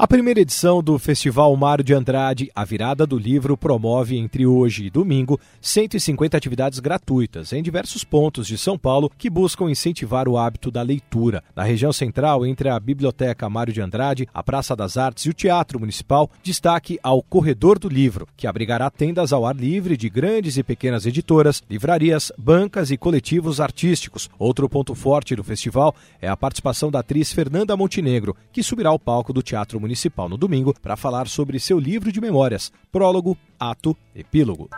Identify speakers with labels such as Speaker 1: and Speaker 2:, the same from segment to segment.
Speaker 1: A primeira edição do Festival Mário de Andrade, a virada do livro, promove entre hoje e domingo 150 atividades gratuitas em diversos pontos de São Paulo que buscam incentivar o hábito da leitura. Na região central, entre a Biblioteca Mário de Andrade, a Praça das Artes e o Teatro Municipal, destaque ao Corredor do Livro, que abrigará tendas ao ar livre de grandes e pequenas editoras, livrarias, bancas e coletivos artísticos. Outro ponto forte do festival é a participação da atriz Fernanda Montenegro, que subirá ao palco do Teatro Municipal Municipal no domingo para falar sobre seu livro de memórias, Prólogo, Ato, Epílogo.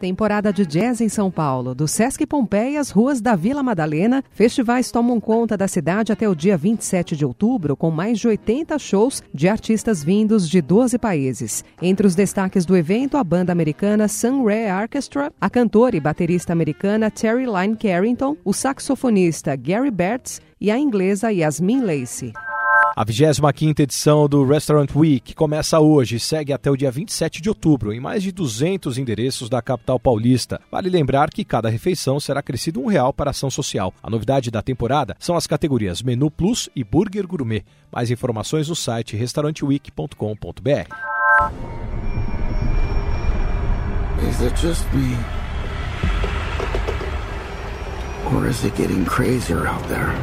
Speaker 2: Temporada de jazz em São Paulo. Do Sesc Pompeia às ruas da Vila Madalena, festivais tomam conta da cidade até o dia 27 de outubro, com mais de 80 shows de artistas vindos de 12 países. Entre os destaques do evento, a banda americana Sun Ra Orchestra, a cantora e baterista americana Terry Lyne Carrington, o saxofonista Gary Bertz e a inglesa Yasmin Lacey.
Speaker 1: A 25ª edição do Restaurant Week começa hoje e segue até o dia 27 de outubro, em mais de 200 endereços da capital paulista. Vale lembrar que cada refeição será crescido um real para ação social. A novidade da temporada são as categorias Menu Plus e Burger Gourmet. Mais informações no site restauranteweek.com.br. Is it just me?
Speaker 2: Or is it getting crazier out there?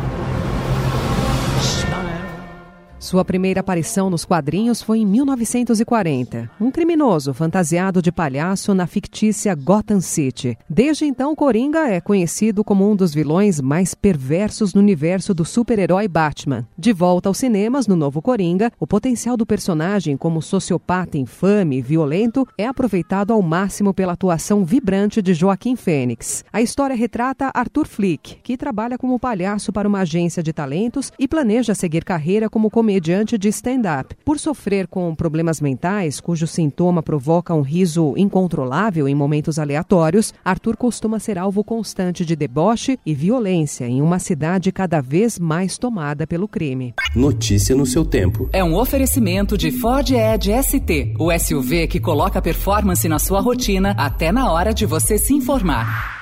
Speaker 2: Sua primeira aparição nos quadrinhos foi em 1940. Um criminoso fantasiado de palhaço na fictícia Gotham City. Desde então, Coringa é conhecido como um dos vilões mais perversos no universo do super-herói Batman. De volta aos cinemas, no novo Coringa, o potencial do personagem como sociopata infame e violento é aproveitado ao máximo pela atuação vibrante de Joaquim Fênix. A história retrata Arthur Flick, que trabalha como palhaço para uma agência de talentos e planeja seguir carreira como comediante comediante de stand-up. Por sofrer com problemas mentais, cujo sintoma provoca um riso incontrolável em momentos aleatórios, Arthur costuma ser alvo constante de deboche e violência em uma cidade cada vez mais tomada pelo crime.
Speaker 3: Notícia no seu tempo.
Speaker 4: É um oferecimento de Ford Edge ST, o SUV que coloca performance na sua rotina até na hora de você se informar.